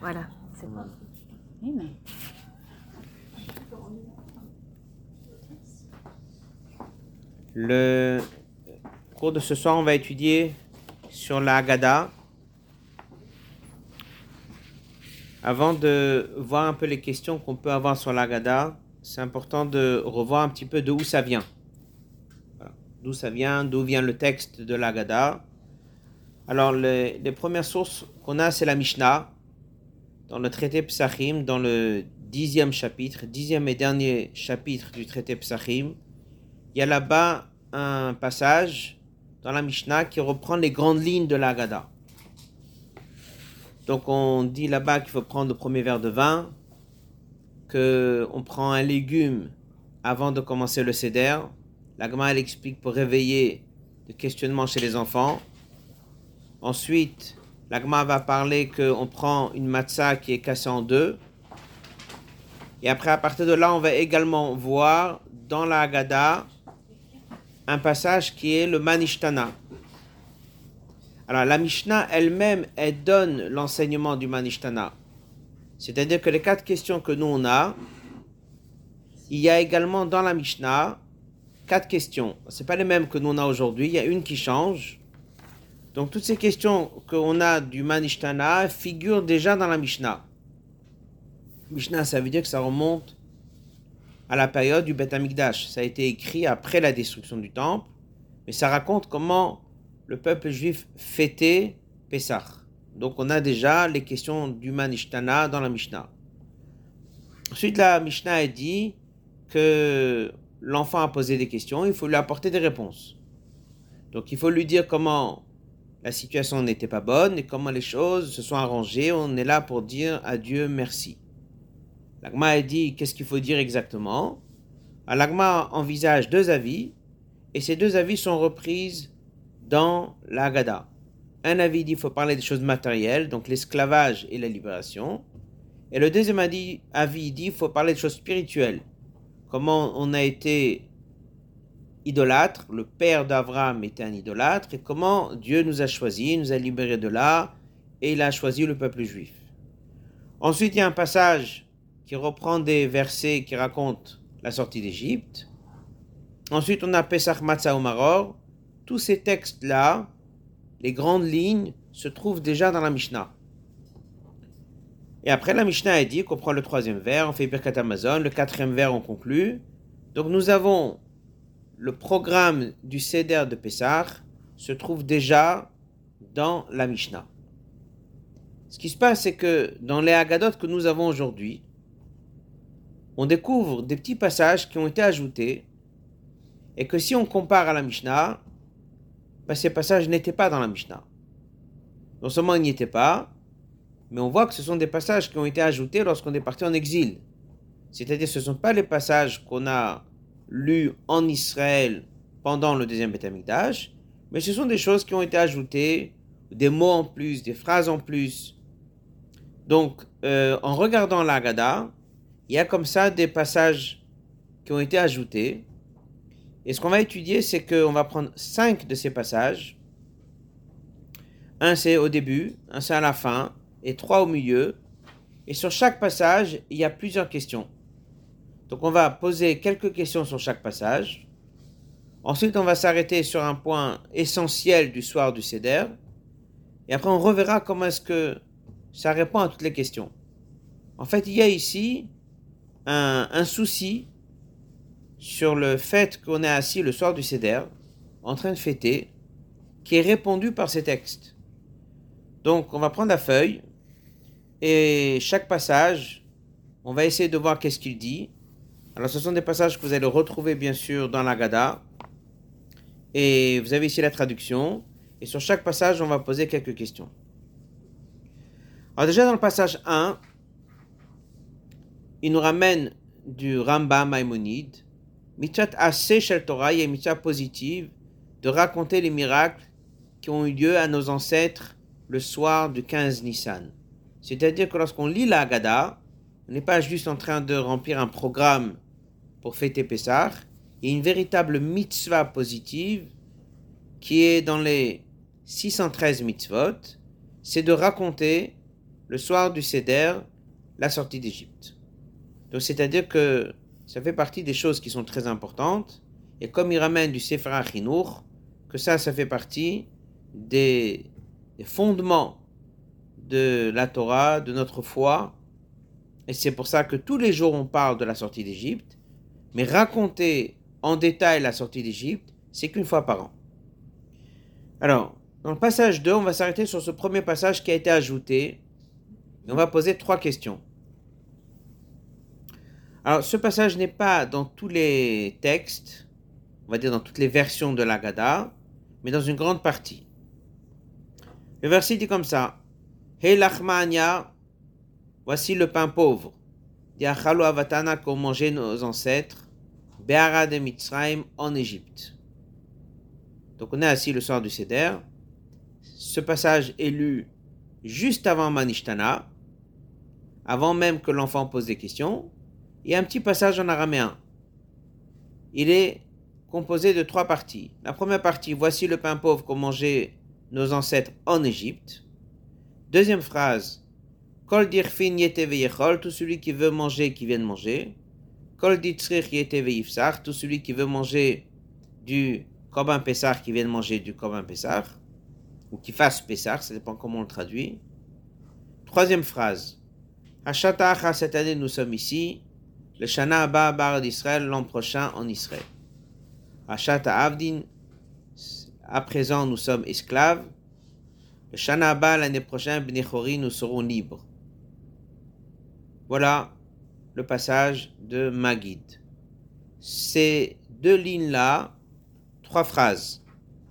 Voilà, c'est bon. Amen. Le cours de ce soir, on va étudier sur la Haggadah. Avant de voir un peu les questions qu'on peut avoir sur la Haggadah, c'est important de revoir un petit peu d'où ça vient. Voilà. D'où ça vient, d'où vient le texte de la Haggadah. Alors, les, les premières sources qu'on a, c'est la Mishnah, dans le traité Psachim, dans le dixième chapitre, dixième et dernier chapitre du traité Psachim. Il y a là-bas un passage dans la Mishnah qui reprend les grandes lignes de la Haggadah. Donc on dit là-bas qu'il faut prendre le premier verre de vin, qu'on prend un légume avant de commencer le seder. La Gemara elle explique pour réveiller le questionnement chez les enfants. Ensuite, la Gemara va parler qu'on prend une matzah qui est cassée en deux. Et après, à partir de là, on va également voir dans la Haggadah un passage qui est le Manishtana. Alors, la Mishnah elle-même, elle donne l'enseignement du Manishtana. C'est-à-dire que les quatre questions que nous on a, il y a également dans la Mishnah quatre questions. Ce pas les mêmes que nous on a aujourd'hui, il y a une qui change. Donc toutes ces questions qu'on a du Manishtana figurent déjà dans la Mishnah. Mishnah, ça veut dire que ça remonte à la période du Beth Amikdash. Ça a été écrit après la destruction du temple, mais ça raconte comment le peuple juif fêtait Pessah. Donc on a déjà les questions du Manishtana dans la Mishnah. Ensuite, la Mishnah a dit que l'enfant a posé des questions, il faut lui apporter des réponses. Donc il faut lui dire comment la situation n'était pas bonne et comment les choses se sont arrangées. On est là pour dire à Dieu merci. L'agma a dit qu'est-ce qu'il faut dire exactement? L'agma envisage deux avis et ces deux avis sont reprises dans l'Agada. Un avis dit qu'il faut parler des choses matérielles, donc l'esclavage et la libération. Et le deuxième avis, avis dit qu'il faut parler des choses spirituelles. Comment on a été idolâtre, le père d'Abraham était un idolâtre, et comment Dieu nous a choisis, nous a libérés de là, et il a choisi le peuple juif. Ensuite, il y a un passage qui reprend des versets qui racontent la sortie d'Égypte. Ensuite, on a Pesach Matzah Maror. Tous ces textes-là, les grandes lignes, se trouvent déjà dans la Mishnah. Et après, la Mishnah a dit qu'on prend le troisième vers, on fait Birkat Amazon, le quatrième vers, on conclut. Donc nous avons le programme du Seder de Pessah se trouve déjà dans la Mishnah. Ce qui se passe, c'est que dans les Haggadot que nous avons aujourd'hui, on découvre des petits passages qui ont été ajoutés et que si on compare à la Mishnah, ben ces passages n'étaient pas dans la Mishnah. Non seulement ils n'y étaient pas, mais on voit que ce sont des passages qui ont été ajoutés lorsqu'on est parti en exil. C'est-à-dire ce ne sont pas les passages qu'on a lus en Israël pendant le deuxième Beth Amikdash, mais ce sont des choses qui ont été ajoutées, des mots en plus, des phrases en plus. Donc, euh, en regardant l'Agada, il y a comme ça des passages qui ont été ajoutés. Et ce qu'on va étudier, c'est qu'on va prendre cinq de ces passages. Un c'est au début, un c'est à la fin, et trois au milieu. Et sur chaque passage, il y a plusieurs questions. Donc on va poser quelques questions sur chaque passage. Ensuite, on va s'arrêter sur un point essentiel du soir du Seder. Et après, on reverra comment est-ce que ça répond à toutes les questions. En fait, il y a ici un, souci sur le fait qu'on est assis le soir du Seder, en train de fêter, qui est répondu par ces textes. Donc, on va prendre la feuille, et chaque passage, on va essayer de voir qu'est-ce qu'il dit. Alors, ce sont des passages que vous allez retrouver, bien sûr, dans la Gada. Et vous avez ici la traduction. Et sur chaque passage, on va poser quelques questions. Alors, déjà, dans le passage 1, il nous ramène du Rambam Maïmonide. Mitzvah assez shel Torah, il une mitzvah positive de raconter les miracles qui ont eu lieu à nos ancêtres le soir du 15 Nissan. C'est-à-dire que lorsqu'on lit la Haggadah, on n'est pas juste en train de remplir un programme pour fêter Pessah, a une véritable mitzvah positive qui est dans les 613 mitzvot, c'est de raconter le soir du Seder, la sortie d'Égypte. Donc c'est-à-dire que ça fait partie des choses qui sont très importantes. Et comme il ramène du Sefer Achinour, que ça, ça fait partie des fondements de la Torah, de notre foi. Et c'est pour ça que tous les jours on parle de la sortie d'Égypte. Mais raconter en détail la sortie d'Égypte, c'est qu'une fois par an. Alors, dans le passage 2, on va s'arrêter sur ce premier passage qui a été ajouté. Et on va poser trois questions. Alors, ce passage n'est pas dans tous les textes, on va dire dans toutes les versions de l'Agada, mais dans une grande partie. Le verset dit comme ça Hey lachmania, voici le pain pauvre. Diachalo avatana qu'ont mangé nos ancêtres, Be'ara de Mitzrayim en Égypte. Donc on est assis le soir du Seder. Ce passage est lu juste avant Manishtana, avant même que l'enfant pose des questions. Il y a un petit passage en araméen. Il est composé de trois parties. La première partie, voici le pain pauvre qu'ont mangé nos ancêtres en Égypte. Deuxième phrase, Kol dirfin tout celui qui veut manger, qui vient de manger. Tout celui qui veut manger du Korban Pessar, qui vient de manger du Korban Pessar, ou qui fasse Pessar, ça dépend comment on le traduit. Troisième phrase, Hashatacha, cette année nous sommes ici, le Shana Abba Bar d'Israël, l'an prochain en Israël. Hashata Avdin, à présent nous sommes esclaves. Le Shana Abba, l'année prochaine, Bnechori, nous serons libres. Voilà le passage de Magid. Ces deux lignes-là, trois phrases.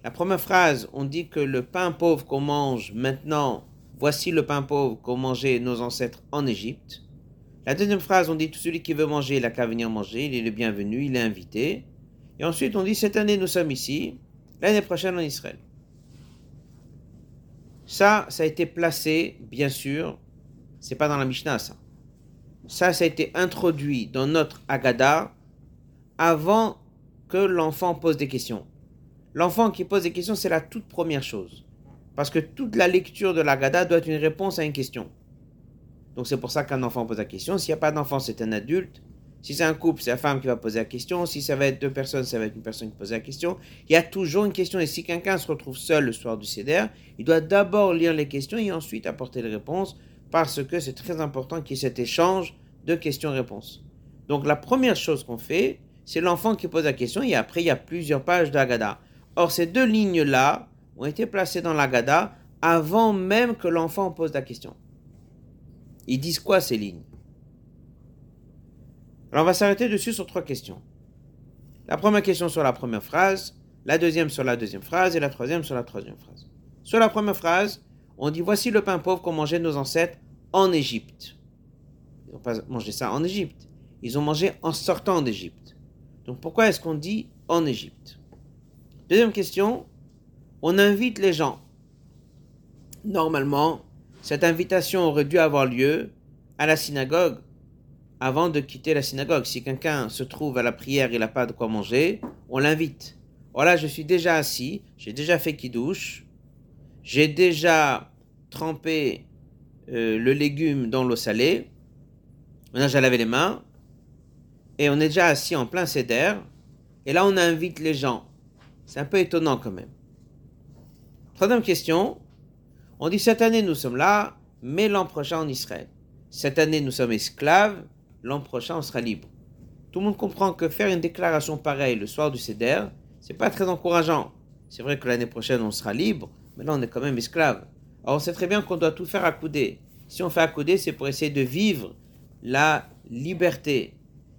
La première phrase, on dit que le pain pauvre qu'on mange maintenant, voici le pain pauvre qu'ont mangé nos ancêtres en Égypte. La deuxième phrase, on dit tout celui qui veut manger, il n'a qu'à venir manger, il est le bienvenu, il est invité. Et ensuite, on dit cette année, nous sommes ici, l'année prochaine en Israël. Ça, ça a été placé, bien sûr, c'est pas dans la Mishnah, ça. Ça, ça a été introduit dans notre Agada avant que l'enfant pose des questions. L'enfant qui pose des questions, c'est la toute première chose. Parce que toute la lecture de l'Agada doit être une réponse à une question. Donc c'est pour ça qu'un enfant pose la question. S'il n'y a pas d'enfant, c'est un adulte. Si c'est un couple, c'est la femme qui va poser la question. Si ça va être deux personnes, ça va être une personne qui pose la question. Il y a toujours une question. Et si quelqu'un se retrouve seul le soir du CEDER, il doit d'abord lire les questions et ensuite apporter les réponses parce que c'est très important qu'il y ait cet échange de questions-réponses. Donc la première chose qu'on fait, c'est l'enfant qui pose la question et après il y a plusieurs pages d'Agada. Or ces deux lignes-là ont été placées dans l'Agada avant même que l'enfant pose la question. Ils disent quoi ces lignes? Alors on va s'arrêter dessus sur trois questions. La première question sur la première phrase, la deuxième sur la deuxième phrase et la troisième sur la troisième phrase. Sur la première phrase, on dit voici le pain pauvre qu'ont mangé nos ancêtres en Égypte. Pas mangé ça en Égypte. Ils ont mangé en sortant d'Égypte. Donc pourquoi est-ce qu'on dit en Égypte? Deuxième question, on invite les gens. Normalement, cette invitation aurait dû avoir lieu à la synagogue avant de quitter la synagogue. Si quelqu'un se trouve à la prière, il n'a pas de quoi manger, on l'invite. Voilà, je suis déjà assis, j'ai déjà fait qui douche, j'ai déjà trempé euh, le légume dans l'eau salée, on a lavé les mains, et on est déjà assis en plein céder, et là on invite les gens. C'est un peu étonnant quand même. Troisième question, on dit cette année nous sommes là, mais l'an prochain en Israël. Cette année nous sommes esclaves, l'an prochain on sera libre. Tout le monde comprend que faire une déclaration pareille le soir du Seder, c'est pas très encourageant. C'est vrai que l'année prochaine on sera libre, mais là on est quand même esclave. Alors on sait très bien qu'on doit tout faire à couder. Si on fait à couder, c'est pour essayer de vivre la liberté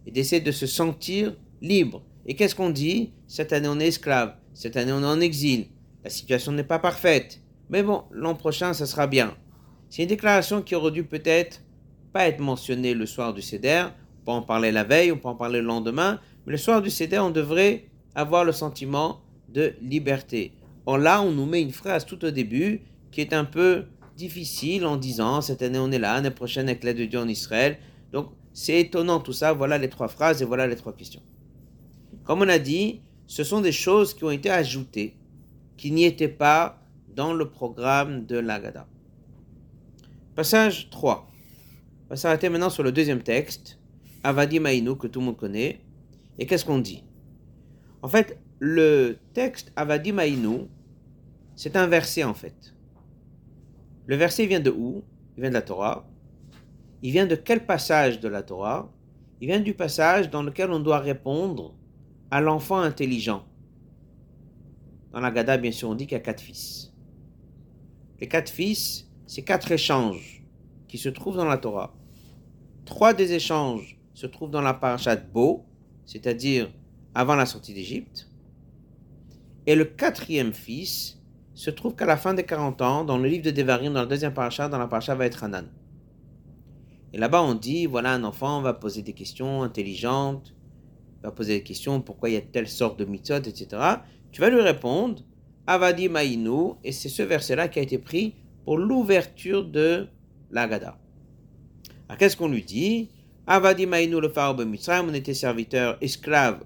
et d'essayer de se sentir libre. Et qu'est-ce qu'on dit? Cette année on est esclave, cette année on est en exil, la situation n'est pas parfaite. Mais bon, l'an prochain, ça sera bien. C'est une déclaration qui aurait dû peut-être pas être mentionnée le soir du Seder. On peut en parler la veille, on peut en parler le lendemain. Mais le soir du Seder, on devrait avoir le sentiment de liberté. Or là, on nous met une phrase tout au début qui est un peu difficile en disant cette année on est là, l'année prochaine avec l'aide de Dieu en Israël. C'est étonnant tout ça. Voilà les trois phrases et voilà les trois questions. Comme on a dit, ce sont des choses qui ont été ajoutées, qui n'y étaient pas dans le programme de l'Agada. Passage 3. On va s'arrêter maintenant sur le deuxième texte, Avadi Maïnou, que tout le monde connaît. Et qu'est-ce qu'on dit? En fait, le texte Avadi Maïnou, c'est un verset en fait. Le verset vient de où? Il vient de la Torah. Il vient de quel passage de la Torah? Il vient du passage dans lequel on doit répondre à l'enfant intelligent. Dans la Gada, bien sûr, on dit qu'il y a quatre fils. Les quatre fils, c'est quatre échanges qui se trouvent dans la Torah. Trois des échanges se trouvent dans la parasha de Bo, c'est-à-dire avant la sortie d'Égypte. Et le quatrième fils se trouve qu'à la fin des 40 ans, dans le livre de Devarim, dans le deuxième parasha, dans la parasha va être Hanan. Et là-bas, on dit, voilà, un enfant va poser des questions intelligentes, va poser des questions, pourquoi il y a telle sorte de mitzvot, etc. Tu vas lui répondre, Avadi Maïnou, et c'est ce verset-là qui a été pris pour l'ouverture de l'Agada. Alors qu'est-ce qu'on lui dit? Avadi Maïnou le pharaon Mitzrayim, on était serviteur esclave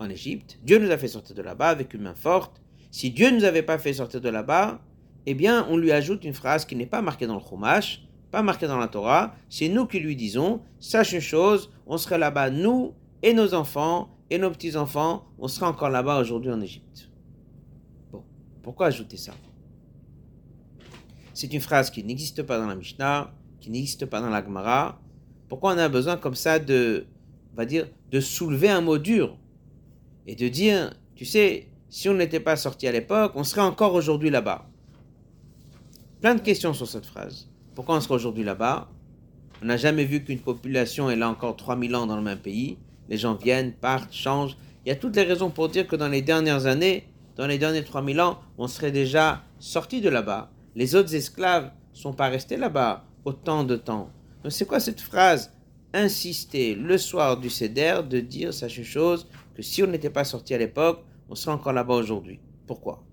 en Égypte. Dieu nous a fait sortir de là-bas avec une main forte. Si Dieu ne nous avait pas fait sortir de là-bas, eh bien, on lui ajoute une phrase qui n'est pas marquée dans le Chumash, pas marquée dans la Torah. C'est nous qui lui disons, sache une chose, on serait là-bas, nous et nos enfants et nos petits-enfants, on sera encore là-bas aujourd'hui en Égypte. Bon, pourquoi ajouter ça? C'est une phrase qui n'existe pas dans la Mishnah, qui n'existe pas dans la Gemara. Pourquoi on a besoin comme ça de, on va dire, de soulever un mot dur et de dire, tu sais, si on n'était pas sorti à l'époque, on serait encore aujourd'hui là-bas? Plein de questions sur cette phrase. Pourquoi on serait aujourd'hui là-bas? On n'a jamais vu qu'une population est là encore 3000 ans dans le même pays. Les gens viennent, partent, changent. Il y a toutes les raisons pour dire que dans les dernières années, dans les derniers 3000 ans, on serait déjà sorti de là-bas. Les autres esclaves sont pas restés là-bas autant de temps. Donc c'est quoi cette phrase? Insister le soir du Seder de dire, sache une chose, que si on n'était pas sorti à l'époque, on serait encore là-bas aujourd'hui. Pourquoi?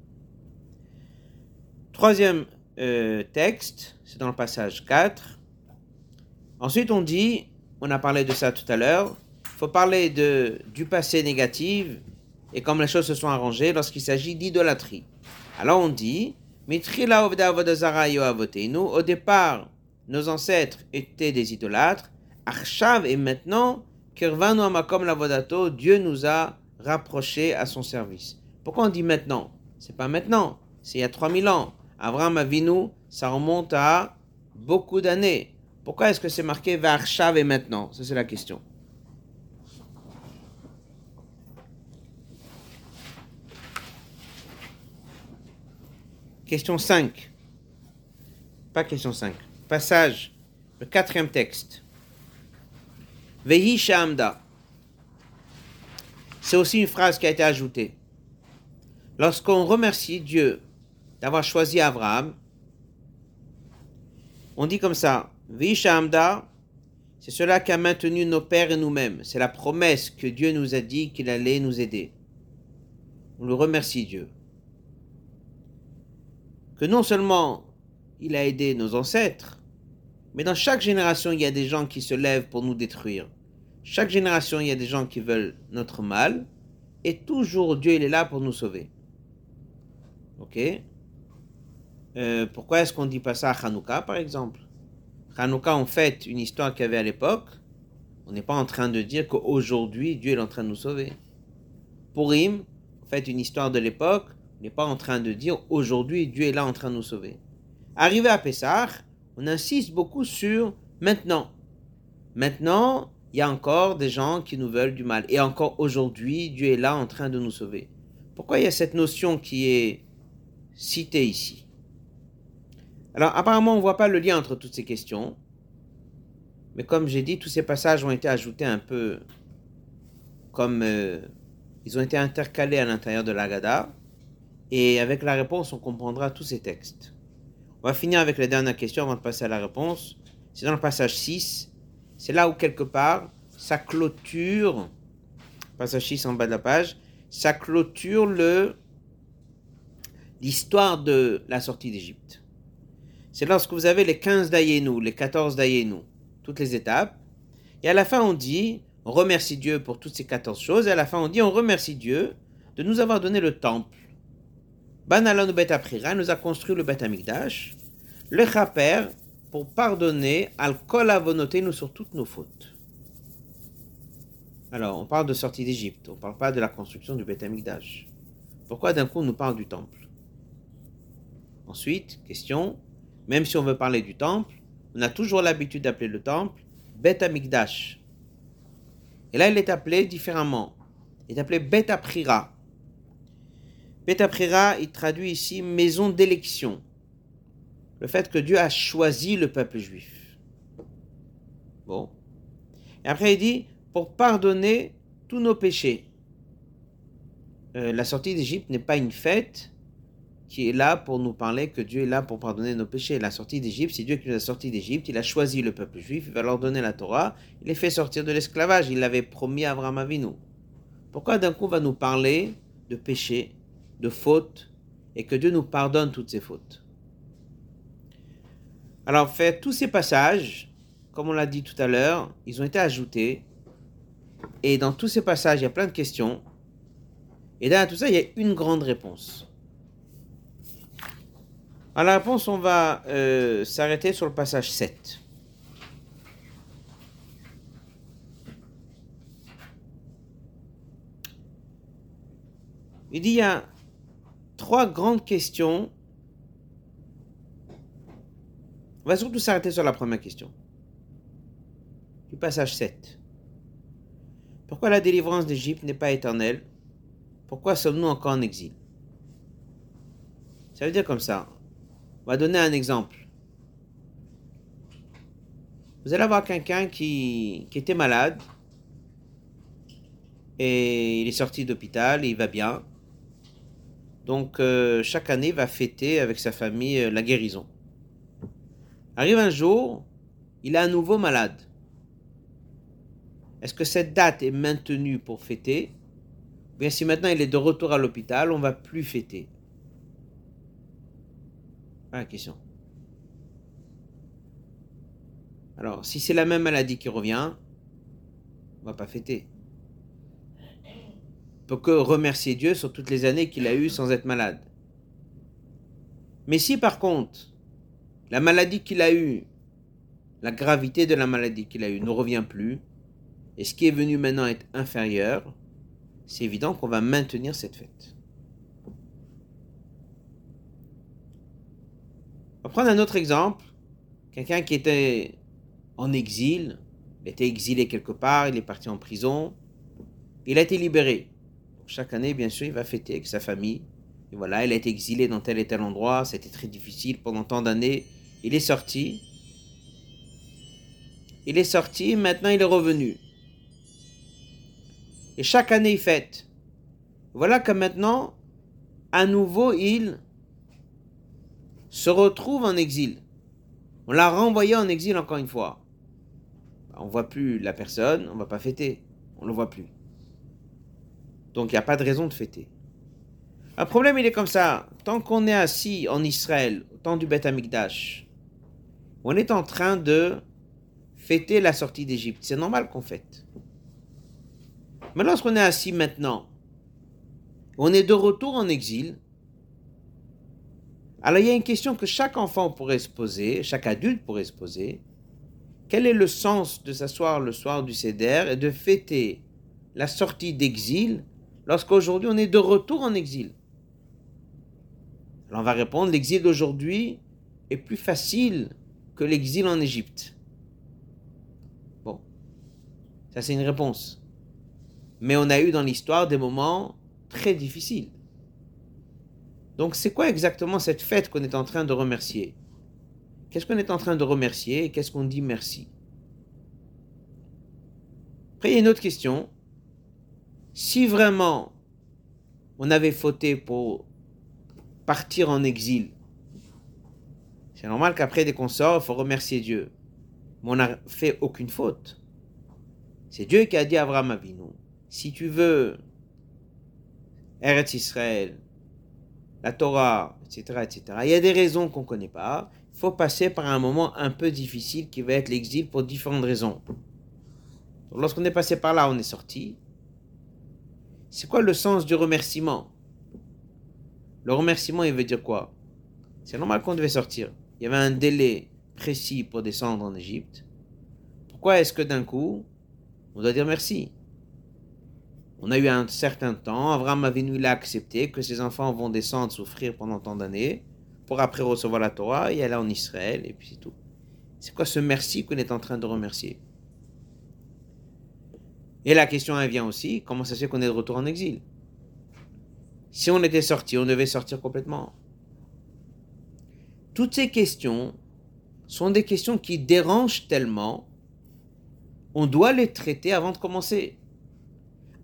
Troisième euh, texte, c'est dans le passage 4. Ensuite, on dit, on a parlé de ça tout à l'heure, il faut parler de, du passé négatif et comme les choses se sont arrangées lorsqu'il s'agit d'idolâtrie. Alors on dit, au départ, nos ancêtres étaient des idolâtres, Arshav et maintenant, Dieu nous a rapprochés à son service. Pourquoi on dit maintenant? C'est pas maintenant, c'est il y a 3000 ans. Abraham Avinu, ça remonte à beaucoup d'années. Pourquoi est-ce que c'est marqué Varshav et maintenant? Ça c'est la question. Question 5. Pas question 5. Passage, le quatrième texte. Vehi Shamda. C'est aussi une phrase qui a été ajoutée. Lorsqu'on remercie Dieu d'avoir choisi Abraham, on dit comme ça, Vehi Shamda, c'est cela qui maintenu nos pères et nous-mêmes. C'est la promesse que Dieu nous a dit qu'il allait nous aider. On le remercie Dieu que non seulement il a aidé nos ancêtres, mais dans chaque génération, il y a des gens qui se lèvent pour nous détruire. Chaque génération, il y a des gens qui veulent notre mal, et toujours Dieu, il est là pour nous sauver. Ok? Euh, Pourquoi est-ce qu'on ne dit pas ça à Hanouka, par exemple? Hanouka, on fait une histoire qu'il y avait à l'époque. On n'est pas en train de dire qu'aujourd'hui, Dieu est en train de nous sauver. Purim, on fait une histoire de l'époque n'est pas en train de dire aujourd'hui Dieu est là en train de nous sauver. Arrivé à Pessah, on insiste beaucoup sur maintenant. Maintenant, il y a encore des gens qui nous veulent du mal. Et encore aujourd'hui, Dieu est là en train de nous sauver. Pourquoi il y a cette notion qui est citée ici? Alors apparemment, on ne voit pas le lien entre toutes ces questions. Mais comme j'ai dit, tous ces passages ont été ajoutés un peu comme... Euh, ils ont été intercalés à l'intérieur de l'Agada. Et avec la réponse, on comprendra tous ces textes. On va finir avec la dernière question avant de passer à la réponse. C'est dans le passage 6. C'est là où quelque part, ça clôture, passage 6 en bas de la page, ça clôture le, l'histoire de la sortie d'Égypte. C'est lorsque vous avez les 15 d'Ayenu, les 14 d'Ayenu, toutes les étapes. Et à la fin, on dit, on remercie Dieu pour toutes ces 14 choses. Et à la fin, on dit, on remercie Dieu de nous avoir donné le temple Banalon Bet Aprira nous a construit le Bet Amikdash, le Chaper, pour pardonner al kol nous sur toutes nos fautes. Alors, on parle de sortie d'Égypte, on ne parle pas de la construction du Beth Amikdash. Pourquoi d'un coup on nous parle du temple? Ensuite, question, même si on veut parler du temple, on a toujours l'habitude d'appeler le temple Beth Amikdash. Et là, il est appelé différemment. Il est appelé Beth Aprira. Beth Aprira, il traduit ici maison d'élection. Le fait que Dieu a choisi le peuple juif. Bon. Et après, il dit pour pardonner tous nos péchés. Euh, la sortie d'Égypte n'est pas une fête qui est là pour nous parler que Dieu est là pour pardonner nos péchés. La sortie d'Égypte, c'est Dieu qui nous a sortis d'Égypte. Il a choisi le peuple juif, il va leur donner la Torah, il les fait sortir de l'esclavage. Il l'avait promis à Abraham Avinu. Pourquoi d'un coup va nous parler de péchés, de fautes, et que Dieu nous pardonne toutes ces fautes? Alors, fait tous ces passages, comme on l'a dit tout à l'heure, ils ont été ajoutés et dans tous ces passages, il y a plein de questions. Et dans tout ça, il y a une grande réponse. À la réponse, on va euh, s'arrêter sur le passage 7. Il dit il y a trois grandes questions. On va surtout s'arrêter sur la première question. Du passage 7. Pourquoi la délivrance d'Égypte n'est pas éternelle? Pourquoi sommes-nous encore en exil? Ça veut dire comme ça. On va donner un exemple. Vous allez avoir quelqu'un qui, était malade et il est sorti d'hôpital, il va bien. Donc euh, chaque année, il va fêter avec sa famille euh, la guérison. Arrive un jour, il est à nouveau malade. Est-ce que cette date est maintenue pour fêter? Bien si maintenant il est de retour à l'hôpital, on va plus fêter? Voilà la question. Alors, si c'est la même maladie qui revient, on va pas fêter. Pour que remercier Dieu sur toutes les années qu'il a eues sans être malade. Mais si par contre, la maladie qu'il a eue, la gravité de la maladie qu'il a eue ne revient plus, et ce qui est venu maintenant est inférieur, c'est évident qu'on va maintenir cette fête. On va prendre un autre exemple. Quelqu'un qui était en exil, il était exilé quelque part, il est parti en prison, il a été libéré. chaque année, bien sûr, il va fêter avec sa famille. Et voilà, il a été exilé dans tel et tel endroit, c'était très difficile pendant tant d'années. Il est sorti. Il est sorti, maintenant il est revenu. Et chaque année, il fête. Voilà que maintenant, à nouveau, il se retrouve en exil. On l'a renvoyé en exil encore une fois. On ne voit plus la personne, on va pas fêter. On ne le voit plus. Donc il n'y a pas de raison de fêter. Un problème, il est comme ça. Tant qu'on est assis en Israël, au temps du Beth Amikdash, on est en train de fêter la sortie d'Égypte. C'est normal qu'on fête. Mais lorsqu'on est assis maintenant, on est de retour en exil, alors il y a une question que chaque enfant pourrait se poser, chaque adulte pourrait se poser. Quel est le sens de s'asseoir le soir du Seder et de fêter la sortie d'exil lorsqu'aujourd'hui on est de retour en exil? Alors on va répondre, l'exil d'aujourd'hui est plus facile que l'exil en Égypte. Bon, ça c'est une réponse. Mais on a eu dans l'histoire des moments très difficiles. Donc c'est quoi exactement cette fête qu'on est en train de remercier? Qu'est-ce qu'on est en train de remercier et qu'est-ce qu'on dit merci? Après, il y a une autre question. Si vraiment on avait fauté pour partir en exil, c'est normal qu'après des qu'on il faut remercier Dieu. Mais on n'a fait aucune faute. C'est Dieu qui a dit à Abraham Avinu, si tu veux Eretz Israël, la Torah, etc., etc., il y a des raisons qu'on ne connaît pas. Il faut passer par un moment un peu difficile qui va être l'exil pour différentes raisons. Lorsqu'on est passé par là, on est sorti. C'est quoi le sens du remerciement? Le remerciement, il veut dire quoi? C'est normal qu'on devait sortir. Il y avait un délai précis pour descendre en Égypte, pourquoi est-ce que d'un coup, on doit dire merci? On a eu un certain temps, Abraham Avinu il a accepté que ses enfants vont descendre souffrir pendant tant d'années, pour après recevoir la Torah et aller en Israël, et puis c'est tout. C'est quoi ce merci qu'on est en train de remercier? Et la question vient aussi, comment ça se fait qu'on est de retour en exil? Si on était sorti, on devait sortir complètement. Toutes ces questions sont des questions qui dérangent tellement, on doit les traiter avant de commencer.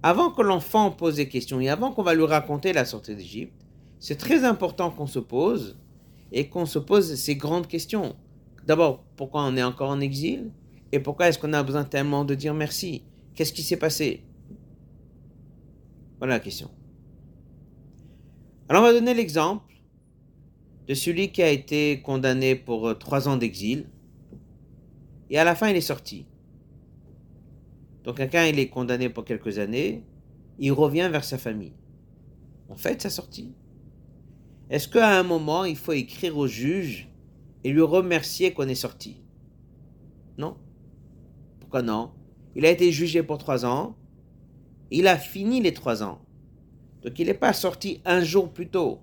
Avant que l'enfant pose des questions et avant qu'on va lui raconter la sortie d'Égypte, c'est très important qu'on se pose et qu'on se pose ces grandes questions. D'abord, pourquoi on est encore en exil Et pourquoi est-ce qu'on a besoin tellement de dire merci? Qu'est-ce qui s'est passé? Voilà la question. Alors on va donner l'exemple de celui qui a été condamné pour euh, trois ans d'exil et à la fin il est sorti. Donc quelqu'un il est condamné pour quelques années, il revient vers sa famille. On fait sa sortie. Est-ce qu'à un moment, il faut écrire au juge et lui remercier qu'on est sorti? Non. Pourquoi non? Il a été jugé pour trois ans. Il a fini les trois ans. Donc il n'est pas sorti un jour plus tôt.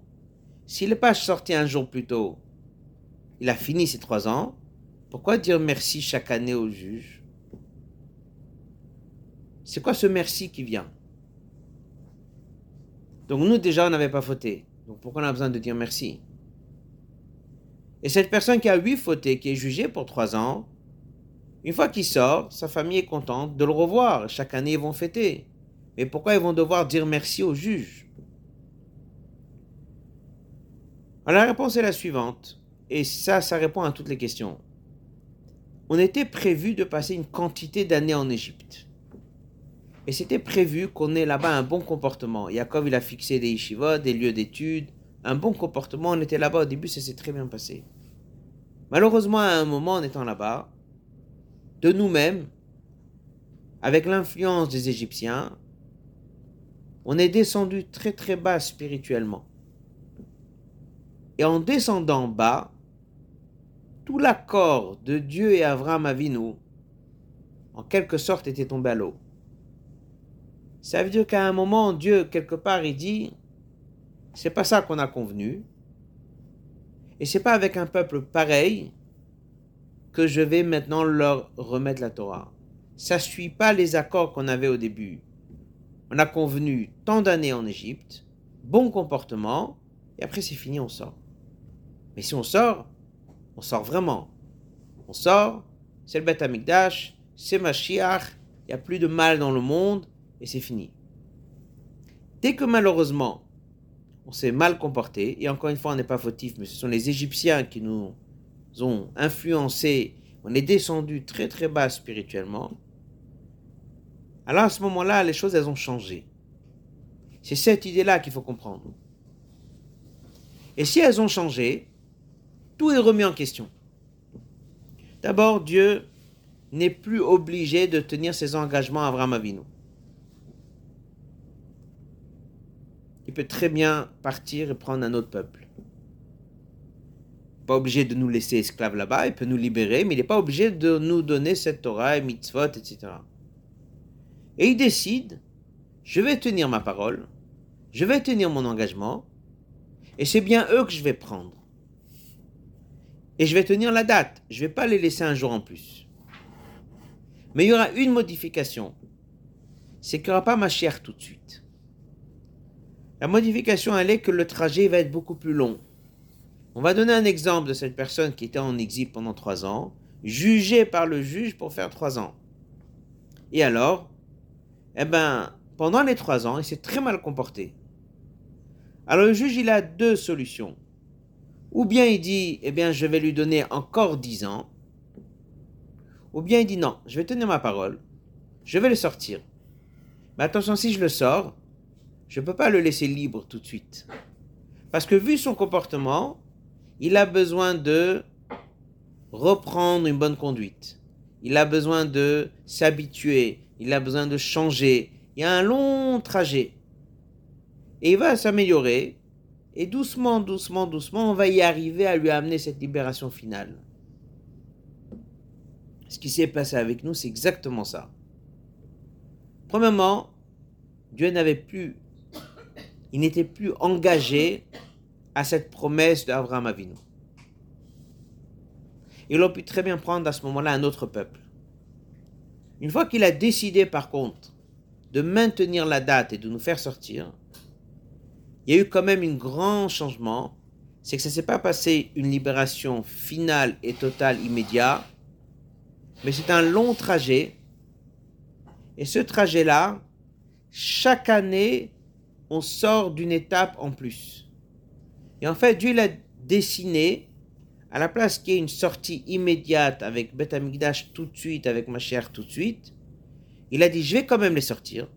S'il n'est pas sorti un jour plus tôt, il a fini ses trois ans. Pourquoi dire merci chaque année au juge? C'est quoi ce merci qui vient? Donc nous déjà, on n'avait pas fauté. Donc pourquoi on a besoin de dire merci? Et cette personne qui a huit fauté, qui est jugée pour trois ans, une fois qu'il sort, sa famille est contente de le revoir. Chaque année, ils vont fêter. Mais pourquoi ils vont devoir dire merci au juge? Alors la réponse est la suivante. Et ça, ça répond à toutes les questions. On était prévu de passer une quantité d'années en Égypte. Et c'était prévu qu'on ait là-bas un bon comportement. Yaakov, il a fixé des yeshivot, des lieux d'études, un bon comportement. On était là-bas au début, ça s'est très bien passé. Malheureusement, à un moment, en étant là-bas, de nous-mêmes, avec l'influence des Égyptiens, on est descendu très très bas spirituellement. Et en descendant bas, tout l'accord de Dieu et Abraham Avinu, en quelque sorte, était tombé à l'eau. Ça veut dire qu'à un moment, Dieu, quelque part, il dit, c'est pas ça qu'on a convenu. Et c'est pas avec un peuple pareil que je vais maintenant leur remettre la Torah. Ça suit pas les accords qu'on avait au début. On a convenu tant d'années en Égypte, bon comportement, et après c'est fini, on sort. Mais si on sort, on sort vraiment. On sort, c'est le Beth Amikdash, c'est Mashiach, il n'y a plus de mal dans le monde, et c'est fini. Dès que malheureusement, on s'est mal comporté, et encore une fois, on n'est pas fautif, mais ce sont les Égyptiens qui nous ont influencés, on est descendu très très bas spirituellement, alors à ce moment-là, les choses, elles ont changé. C'est cette idée-là qu'il faut comprendre. Et si elles ont changé, tout est remis en question. D'abord, Dieu n'est plus obligé de tenir ses engagements à Abraham Avinu. Il peut très bien partir et prendre un autre peuple. Pas obligé de nous laisser esclaves là-bas, il peut nous libérer, mais il n'est pas obligé de nous donner cette Torah et mitzvot, etc. Et il décide, je vais tenir ma parole, je vais tenir mon engagement, et c'est bien eux que je vais prendre. Et je vais tenir la date, je ne vais pas les laisser un jour en plus. Mais il y aura une modification, c'est qu'il n'y aura pas ma chair tout de suite. La modification, est que le trajet va être beaucoup plus long. On va donner un exemple de cette personne qui était en exil pendant trois ans, jugée par le juge pour faire trois ans. Et alors, eh ben, pendant les trois ans, il s'est très mal comporté. Alors le juge, il a deux solutions. Ou bien il dit, eh bien, je vais lui donner encore dix ans. Ou bien il dit, non, je vais tenir ma parole. Je vais le sortir. Mais attention, si je le sors, je ne peux pas le laisser libre tout de suite. Parce que vu son comportement, il a besoin de reprendre une bonne conduite. Il a besoin de s'habituer. Il a besoin de changer. Il y a un long trajet. Et il va s'améliorer. Et doucement, doucement, doucement, on va y arriver à lui amener cette libération finale. ce qui s'est passé avec nous, c'est exactement ça. Premièrement, Dieu n'avait plus, il n'était plus engagé à cette promesse d'Abraham Avinu. Il aurait pu très bien prendre à ce moment-là un autre peuple. Une fois qu'il a décidé, par contre, de maintenir la date et de nous faire sortir, il y a eu quand même un grand changement. C'est que ça ne s'est pas passé une libération finale et totale immédiate, mais c'est un long trajet. Et ce trajet-là, chaque année, on sort d'une étape en plus. Et en fait, Dieu l'a dessiné à la place qu'il y ait une sortie immédiate avec Beth Amikdash tout de suite, avec ma chère tout de suite. Il a dit, je vais quand même les sortir.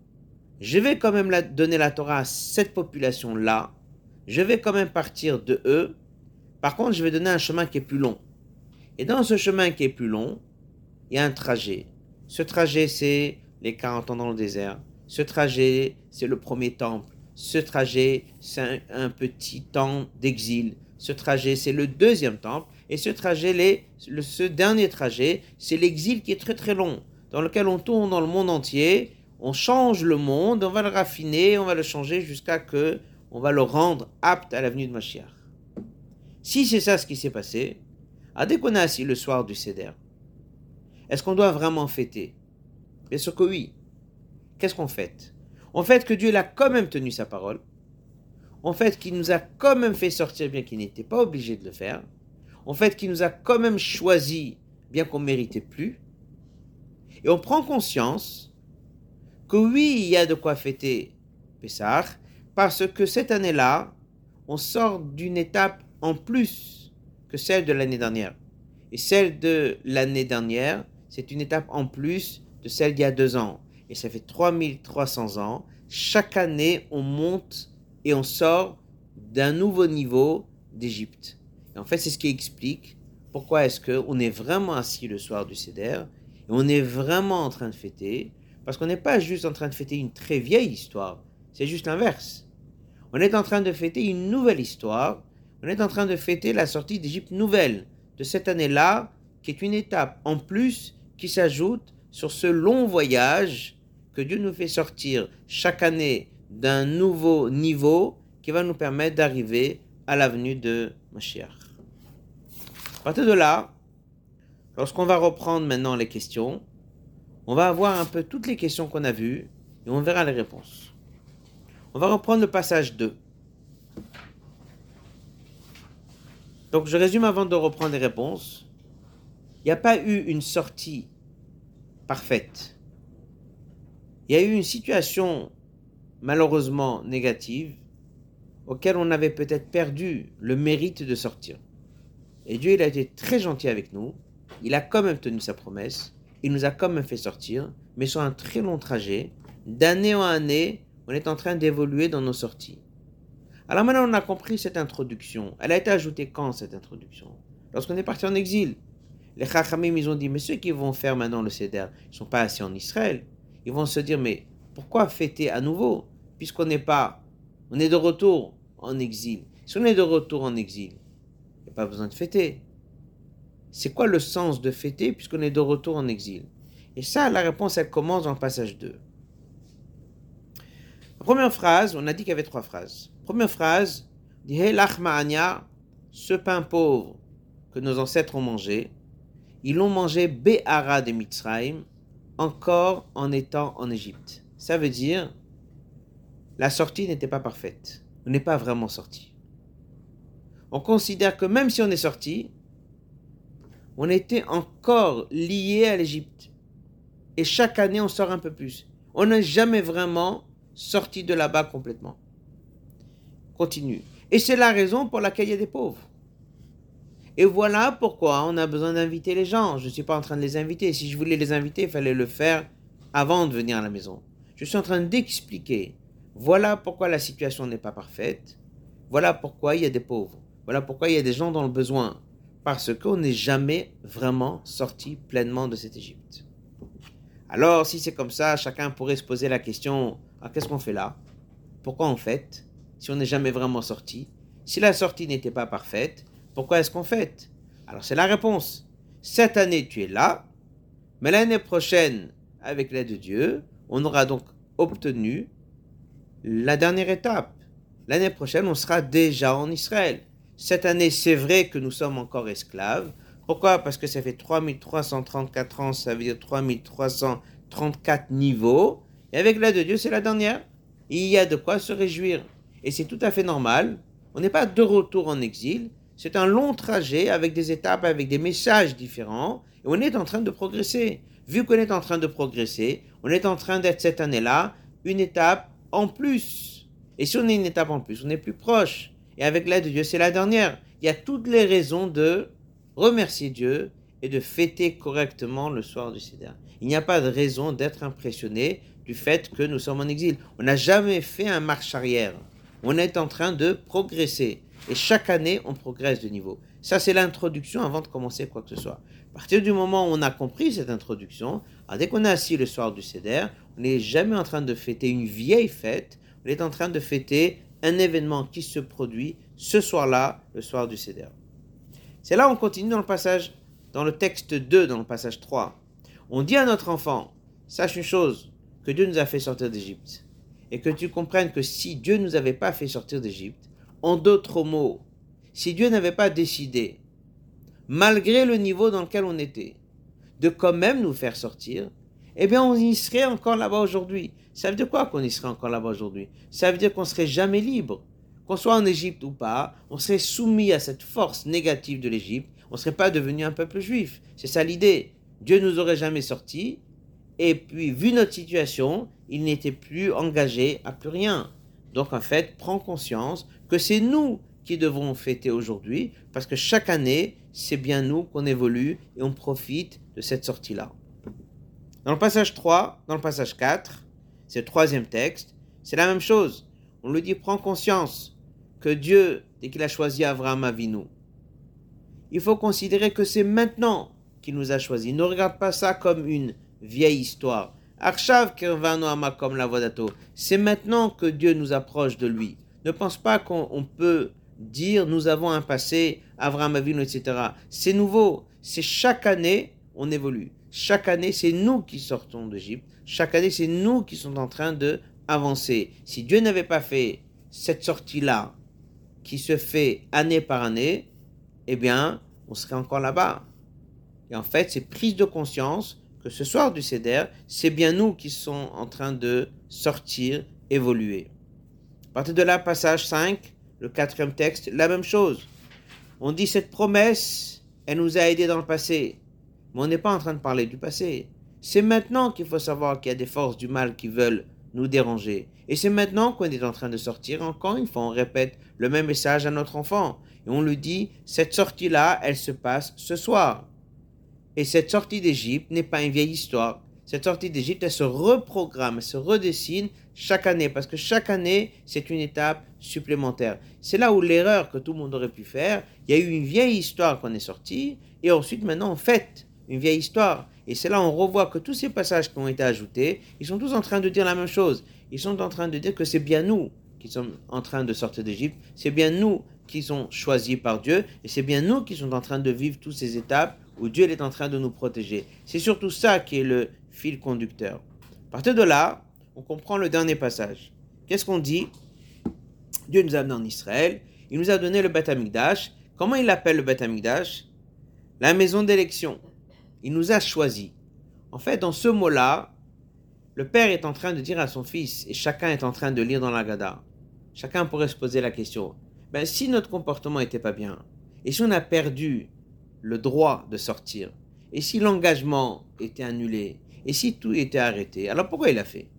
Je vais quand même donner la Torah à cette population-là. Je vais quand même partir de eux. Par contre, je vais donner un chemin qui est plus long. Et dans ce chemin qui est plus long, il y a un trajet. Ce trajet, c'est les 40 ans dans le désert. Ce trajet, c'est le premier temple. Ce trajet, c'est un, petit temps d'exil. Ce trajet, c'est le deuxième temple. Et ce trajet, les, ce dernier trajet, c'est l'exil qui est très très long, dans lequel on tourne dans le monde entier, on change le monde, on va le raffiner, on va le changer jusqu'à que on va le rendre apte à l'avenue de Mashiach. Si c'est ça ce qui s'est passé, à dès qu'on est assis le soir du Seder, est-ce qu'on doit vraiment fêter? Bien sûr que oui. Qu'est-ce qu'on fête? On fête que Dieu a quand même tenu sa parole. On fait qu'il nous a quand même fait sortir bien qu'il n'était pas obligé de le faire. On fait qu'il nous a quand même choisi bien qu'on ne méritait plus. Et on prend conscience que oui, il y a de quoi fêter Pessah, parce que cette année-là, on sort d'une étape en plus que celle de l'année dernière. Et celle de l'année dernière, c'est une étape en plus de celle d'il y a deux ans. Et ça fait 3300 ans. Chaque année, on monte et on sort d'un nouveau niveau d'Égypte. Et en fait, c'est ce qui explique pourquoi est-ce qu'on est vraiment assis le soir du Seder et on est vraiment en train de fêter. Parce qu'on n'est pas juste en train de fêter une très vieille histoire, c'est juste l'inverse. On est en train de fêter une nouvelle histoire, on est en train de fêter la sortie d'Égypte nouvelle, de cette année-là, qui est une étape en plus qui s'ajoute sur ce long voyage que Dieu nous fait sortir chaque année d'un nouveau niveau qui va nous permettre d'arriver à l'avenue de Mashiach. À partir de là, lorsqu'on va reprendre maintenant les questions, on va avoir un peu toutes les questions qu'on a vues et on verra les réponses. On va reprendre le passage 2. Donc je résume avant de reprendre les réponses. Il n'y a pas eu une sortie parfaite. Il y a eu une situation malheureusement négative auquel on avait peut-être perdu le mérite de sortir. Et Dieu, il a été très gentil avec nous. Il a quand même tenu sa promesse. Il nous a quand même fait sortir, mais sur un très long trajet, d'année en année, on est en train d'évoluer dans nos sorties. Alors maintenant, on a compris cette introduction. Elle a été ajoutée quand cette introduction? Lorsqu'on est parti en exil. Les Chachamim, ils ont dit, mais ceux qui vont faire maintenant le Seder, ils ne sont pas assis en Israël. Ils vont se dire, mais pourquoi fêter à nouveau Puisqu'on n'est pas, on est de retour en exil? Si on est de retour en exil, il n'y a pas besoin de fêter. C'est quoi le sens de fêter puisqu'on est de retour en exil? Et ça, la réponse, elle commence dans le passage 2. La première phrase, on a dit qu'il y avait trois phrases. Première phrase, dit ce pain pauvre que nos ancêtres ont mangé, ils l'ont mangé Béhara de Mitzrayim, encore en étant en Égypte. Ça veut dire, la sortie n'était pas parfaite. On n'est pas vraiment sorti. On considère que même si on est sorti, on était encore lié à l'Égypte. Et chaque année, on sort un peu plus. On n'est jamais vraiment sorti de là-bas complètement. Continue. Et c'est la raison pour laquelle il y a des pauvres. Et voilà pourquoi on a besoin d'inviter les gens. Je ne suis pas en train de les inviter. Si je voulais les inviter, il fallait le faire avant de venir à la maison. Je suis en train d'expliquer. Voilà pourquoi la situation n'est pas parfaite. Voilà pourquoi il y a des pauvres. Voilà pourquoi il y a des gens dans le besoin. Parce qu'on n'est jamais vraiment sorti pleinement de cette Égypte. Alors, si c'est comme ça, chacun pourrait se poser la question ah, qu'est-ce qu'on fait là? Pourquoi on fait Si on n'est jamais vraiment sorti? Si la sortie n'était pas parfaite, pourquoi est-ce qu'on fête? Alors c'est la réponse. Cette année, tu es là, Mais l'année prochaine, avec l'aide de Dieu, on aura donc obtenu la dernière étape. L'année prochaine, on sera déjà en Israël. Cette année, c'est vrai que nous sommes encore esclaves. Pourquoi? Parce que ça fait 3334 ans, ça veut dire 3334 niveaux. Et avec l'aide de Dieu, c'est la dernière. Il y a de quoi se réjouir. Et c'est tout à fait normal. On n'est pas de retour en exil. C'est un long trajet avec des étapes, avec des messages différents. Et on est en train de progresser. Vu qu'on est en train de progresser, on est en train d'être cette année-là une étape en plus. Et si on est une étape en plus, on est plus proche. Et avec l'aide de Dieu, c'est la dernière. Il y a toutes les raisons de remercier Dieu et de fêter correctement le soir du Seder. Il n'y a pas de raison d'être impressionné du fait que nous sommes en exil. On n'a jamais fait un marche arrière. On est en train de progresser. Et chaque année, on progresse de niveau. Ça, c'est l'introduction avant de commencer quoi que ce soit. À partir du moment où on a compris cette introduction, dès qu'on est assis le soir du Seder, on n'est jamais en train de fêter une vieille fête, on est en train de fêter un événement qui se produit ce soir-là, le soir du Seder. C'est là on continue dans le passage, dans le texte 2, dans le passage 3. On dit à notre enfant, sache une chose, que Dieu nous a fait sortir d'Égypte. Et que tu comprennes que si Dieu ne nous avait pas fait sortir d'Égypte, en d'autres mots, si Dieu n'avait pas décidé, malgré le niveau dans lequel on était, de quand même nous faire sortir, eh bien on y serait encore là-bas aujourd'hui. Ça veut dire quoi qu'on y serait encore là-bas aujourd'hui? Ça veut dire qu'on serait jamais libre. Qu'on soit en Égypte ou pas, on serait soumis à cette force négative de l'Égypte, on ne serait pas devenu un peuple juif. C'est ça l'idée. Dieu nous aurait jamais sortis, et puis vu notre situation, il n'était plus engagé à plus rien. Donc en fait, prends conscience que c'est nous qui devons fêter aujourd'hui, parce que chaque année, c'est bien nous qu'on évolue et on profite de cette sortie-là. Dans le passage 3, dans le passage 4, c'est le troisième texte, c'est la même chose. On lui dit, prends conscience que Dieu, dès qu'il a choisi Abraham Avinu, il faut considérer que c'est maintenant qu'il nous a choisis. Ne regarde pas ça comme une vieille histoire. C'est maintenant que Dieu nous approche de lui. Ne pense pas qu'on peut dire nous avons un passé, Abraham Avinu, etc. C'est nouveau. C'est chaque année, on évolue. Chaque année, c'est nous qui sortons d'Égypte. Chaque année, c'est nous qui sommes en train de avancer. Si Dieu n'avait pas fait cette sortie-là, qui se fait année par année, eh bien, on serait encore là-bas. Et en fait, c'est prise de conscience que ce soir du CEDER, c'est bien nous qui sommes en train de sortir, évoluer. À partir de là, passage 5, le quatrième texte, la même chose. On dit cette promesse, elle nous a aidés dans le passé. Mais on n'est pas en train de parler du passé. C'est maintenant qu'il faut savoir qu'il y a des forces du mal qui veulent nous déranger. Et c'est maintenant qu'on est en train de sortir. Encore une fois, on répète le même message à notre enfant. Et on lui dit, cette sortie-là, elle se passe ce soir. Et cette sortie d'Égypte n'est pas une vieille histoire. Cette sortie d'Égypte, elle se reprogramme, elle se redessine chaque année, parce que chaque année, c'est une étape supplémentaire. C'est là où l'erreur que tout le monde aurait pu faire, il y a eu une vieille histoire qu'on est sorti, et ensuite maintenant on fait une vieille histoire. Et c'est là où on revoit que tous ces passages qui ont été ajoutés, ils sont tous en train de dire la même chose. Ils sont en train de dire que c'est bien nous qui sommes en train de sortir d'Égypte, c'est bien nous qui sont choisis par Dieu, et c'est bien nous qui sommes en train de vivre toutes ces étapes où Dieu est en train de nous protéger. C'est surtout ça qui est le fil conducteur. À partir de là, on comprend le dernier passage. Qu'est-ce qu'on dit? Dieu nous a amenés en Israël, il nous a donné le Beth Amikdash. Comment il appelle le Beth Amikdash? La maison d'élection. Il nous a choisis. En fait, dans ce mot-là, le père est en train de dire à son fils, et chacun est en train de lire dans la Gada. Chacun pourrait se poser la question ben, si notre comportement n'était pas bien, et si on a perdu le droit de sortir, et si l'engagement était annulé, et si tout était arrêté, alors pourquoi il a fait?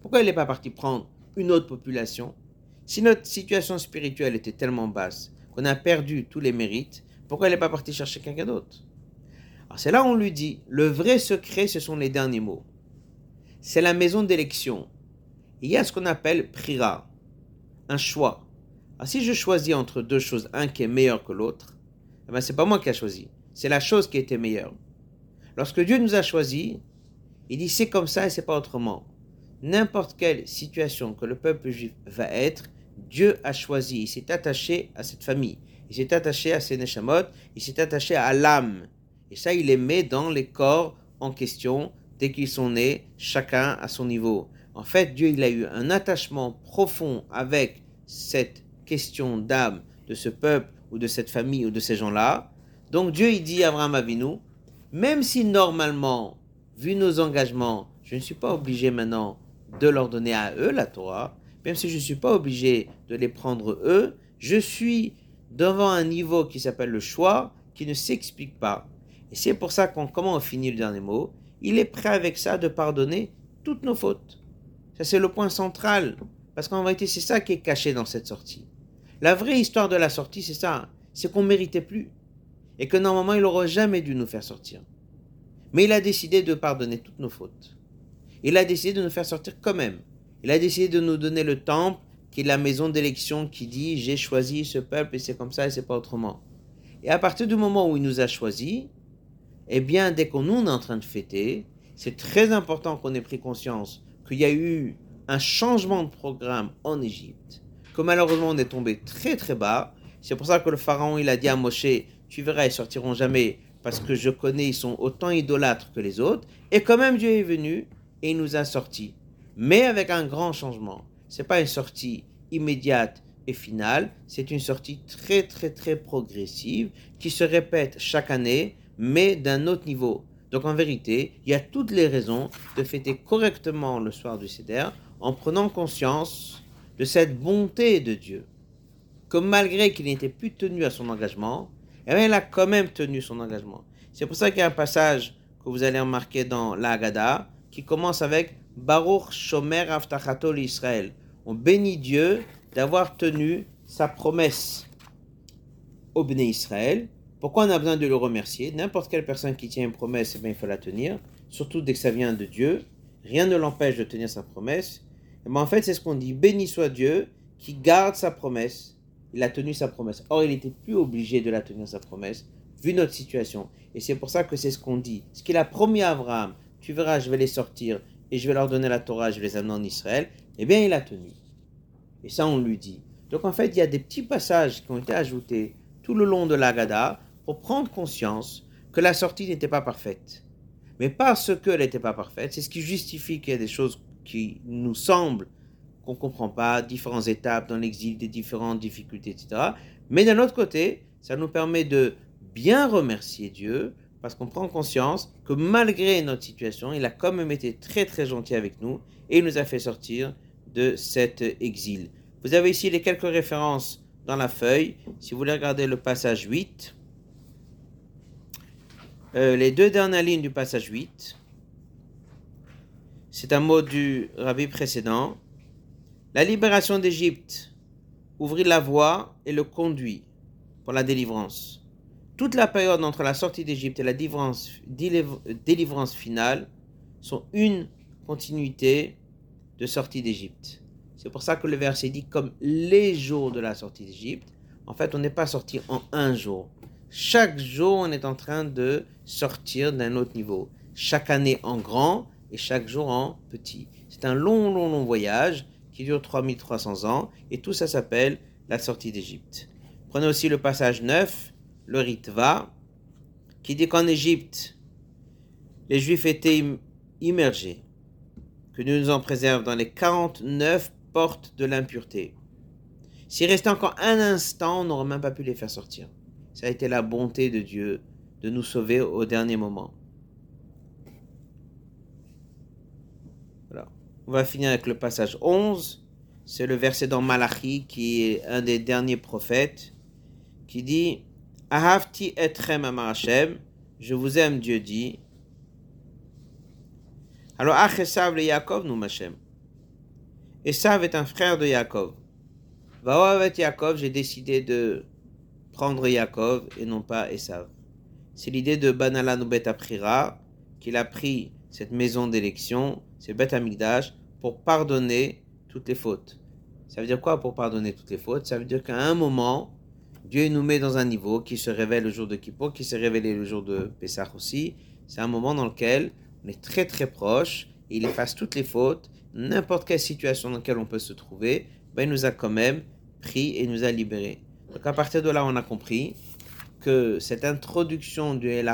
Pourquoi il n'est pas parti prendre une autre population? Si notre situation spirituelle était tellement basse qu'on a perdu tous les mérites, pourquoi il n'est pas parti chercher quelqu'un d'autre? Alors c'est là où on lui dit, le vrai secret, ce sont les derniers mots. C'est la maison d'élection. Il y a ce qu'on appelle prira, un choix. Alors si je choisis entre deux choses, un qui est meilleur que l'autre, eh ben c'est pas moi qui ai choisi, c'est la chose qui était meilleure. Lorsque Dieu nous a choisis, il dit c'est comme ça et c'est pas autrement. N'importe quelle situation que le peuple juif va être, Dieu a choisi, il s'est attaché à cette famille, il s'est attaché à ses neshamot, il s'est attaché à l'âme. Et ça, il les met dans les corps en question dès qu'ils sont nés, chacun à son niveau. En fait, Dieu il a eu un attachement profond avec cette question d'âme de ce peuple ou de cette famille ou de ces gens-là. Donc Dieu il dit à Abraham Avinu, même si normalement, vu nos engagements, je ne suis pas obligé maintenant de leur donner à eux la Torah, même si je ne suis pas obligé de les prendre eux, je suis devant un niveau qui s'appelle le choix, qui ne s'explique pas. Et c'est pour ça qu'on, comment on finit le dernier mot, il est prêt avec ça de pardonner toutes nos fautes. Ça c'est le point central, parce qu'en vérité c'est ça qui est caché dans cette sortie. La vraie histoire de la sortie c'est ça, c'est qu'on ne méritait plus, et que normalement il n'aurait jamais dû nous faire sortir. Mais il a décidé de pardonner toutes nos fautes. Il a décidé de nous faire sortir quand même. Il a décidé de nous donner le temple, qui est la maison d'élection qui dit j'ai choisi ce peuple et c'est comme ça et c'est pas autrement. Et à partir du moment où il nous a choisis, eh bien, dès qu'on nous est en train de fêter, c'est très important qu'on ait pris conscience qu'il y a eu un changement de programme en Égypte, que malheureusement on est tombé très très bas. C'est pour ça que le pharaon il a dit à Moshe, tu verras, ils sortiront jamais parce que je connais, ils sont autant idolâtres que les autres. Et quand même Dieu est venu et il nous a sortis mais avec un grand changement. C'est pas une sortie immédiate et finale, c'est une sortie très très très progressive qui se répète chaque année, mais d'un autre niveau. Donc en vérité, il y a toutes les raisons de fêter correctement le soir du Seder en prenant conscience de cette bonté de Dieu. Que malgré qu'il n'était plus tenu à son engagement, eh bien, il a quand même tenu son engagement. C'est pour ça qu'il y a un passage que vous allez remarquer dans l'Agada qui commence avec Baruch Shomer Avtachato l'Israël. On bénit Dieu d'avoir tenu sa promesse au Béné Israël. Pourquoi on a besoin de le remercier? N'importe quelle personne qui tient une promesse, eh bien, il faut la tenir, surtout dès que ça vient de Dieu. Rien ne l'empêche de tenir sa promesse. Mais eh ben, en fait, c'est ce qu'on dit béni soit Dieu qui garde sa promesse. Il a tenu sa promesse. Or, il n'était plus obligé de la tenir sa promesse, vu notre situation. Et c'est pour ça que c'est ce qu'on dit. Ce qu'il a promis à Abraham, tu verras, je vais les sortir, et je vais leur donner la Torah, je vais les amener en Israël, eh bien, il a tenu. Et ça, on lui dit. Donc, en fait, il y a des petits passages qui ont été ajoutés tout le long de l'Agada prendre conscience que la sortie n'était pas parfaite. Mais parce qu'elle n'était pas parfaite, c'est ce qui justifie qu'il y a des choses qui nous semblent qu'on ne comprend pas, différentes étapes dans l'exil, des différentes difficultés, etc. Mais d'un autre côté, ça nous permet de bien remercier Dieu parce qu'on prend conscience que malgré notre situation, il a quand même été très très gentil avec nous et il nous a fait sortir de cet exil. Vous avez ici les quelques références dans la feuille. Si vous voulez regarder le passage 8, euh, les deux dernières lignes du passage 8, c'est un mot du rabbi précédent. La libération d'Égypte ouvrit la voie et le conduit pour la délivrance toute la période entre la sortie d'Égypte et la délivrance, finale sont une continuité de sortie d'Égypte. C'est pour ça que le verset dit comme les jours de la sortie d'Égypte. En fait, on n'est pas sorti en un jour. Chaque jour, on est en train de sortir d'un autre niveau. Chaque année en grand et chaque jour en petit. C'est un long, long, long voyage qui dure 3300 ans et tout ça s'appelle la sortie d'Égypte. Prenez aussi le passage 9 le Ritva, qui dit qu'en Égypte, les Juifs étaient immergés, que Dieu nous en préserve dans les 49 portes de l'impureté. S'il restait encore un instant, on n'aurait même pas pu les faire sortir. Ça a été la bonté de Dieu de nous sauver au dernier moment. On va finir avec le passage 11. C'est le verset dans Malachi qui est un des derniers prophètes qui dit Ahavti etrem amar Hashem, je vous aime, Dieu dit. Alors, Ach Esav le Yaakov, nous Hashem. Esav est un frère de Yaakov. avec Yaakov, j'ai décidé de prendre Yaakov et non pas Esav. C'est l'idée de Banala Bet Aprira, qu'il a pris cette maison d'élection, c'est Bet Amigdash, pour pardonner toutes les fautes. Ça veut dire quoi pour pardonner toutes les fautes? Ça veut dire qu'à un moment, Dieu nous met dans un niveau qui se révèle le jour de Kippour, qui s'est révélé le jour de Pessah aussi. C'est un moment dans lequel on est très très proche, et il efface toutes les fautes, n'importe quelle situation dans laquelle on peut se trouver, ben, il nous a quand même pris et nous a libérés. Donc à partir de là, on a compris que cette introduction du El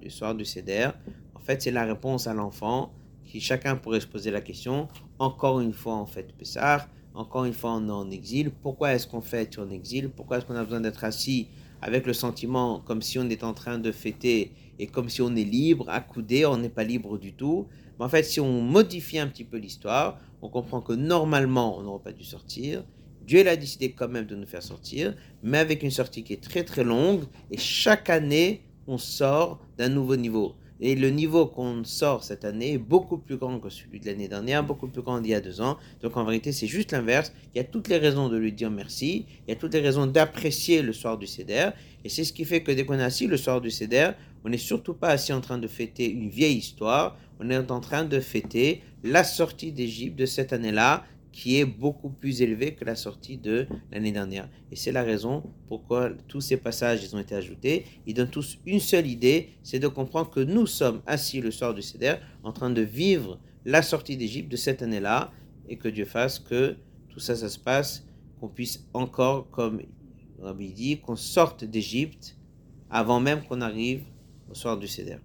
du soir du Seder, en fait, fait, c'est la réponse à l'enfant qui chacun pourrait se poser la question. Encore une fois, en fait, Pessah, encore une fois, on est en exil. Pourquoi est-ce qu'on fête en exil? Pourquoi est-ce qu'on a besoin d'être assis avec le sentiment comme si on est en train de fêter et comme si on est libre, accoudé, on n'est pas libre du tout? Mais en fait, si on modifie un petit peu l'histoire, on comprend que normalement, on n'aurait pas dû sortir. Dieu a décidé quand même de nous faire sortir, mais avec une sortie qui est très très longue, et chaque année, on sort d'un nouveau niveau. Et le niveau qu'on sort cette année est beaucoup plus grand que celui de l'année dernière, beaucoup plus grand d'il y a deux ans. Donc en vérité, c'est juste l'inverse. Il y a toutes les raisons de lui dire merci. Il y a toutes les raisons d'apprécier le soir du Seder. Et c'est ce qui fait que dès qu'on est assis le soir du Seder, on n'est surtout pas assis en train de fêter une vieille histoire. On est en train de fêter la sortie d'Égypte de cette année-là qui est beaucoup plus élevé que la sortie de l'année dernière. Et c'est la raison pourquoi tous ces passages ils ont été ajoutés. Ils donnent tous une seule idée, c'est de comprendre que nous sommes assis le soir du Seder en train de vivre la sortie d'Égypte de cette année-là et que Dieu fasse que tout ça, ça se passe, qu'on puisse encore, comme Rabbi dit, qu'on sorte d'Égypte avant même qu'on arrive au soir du Seder.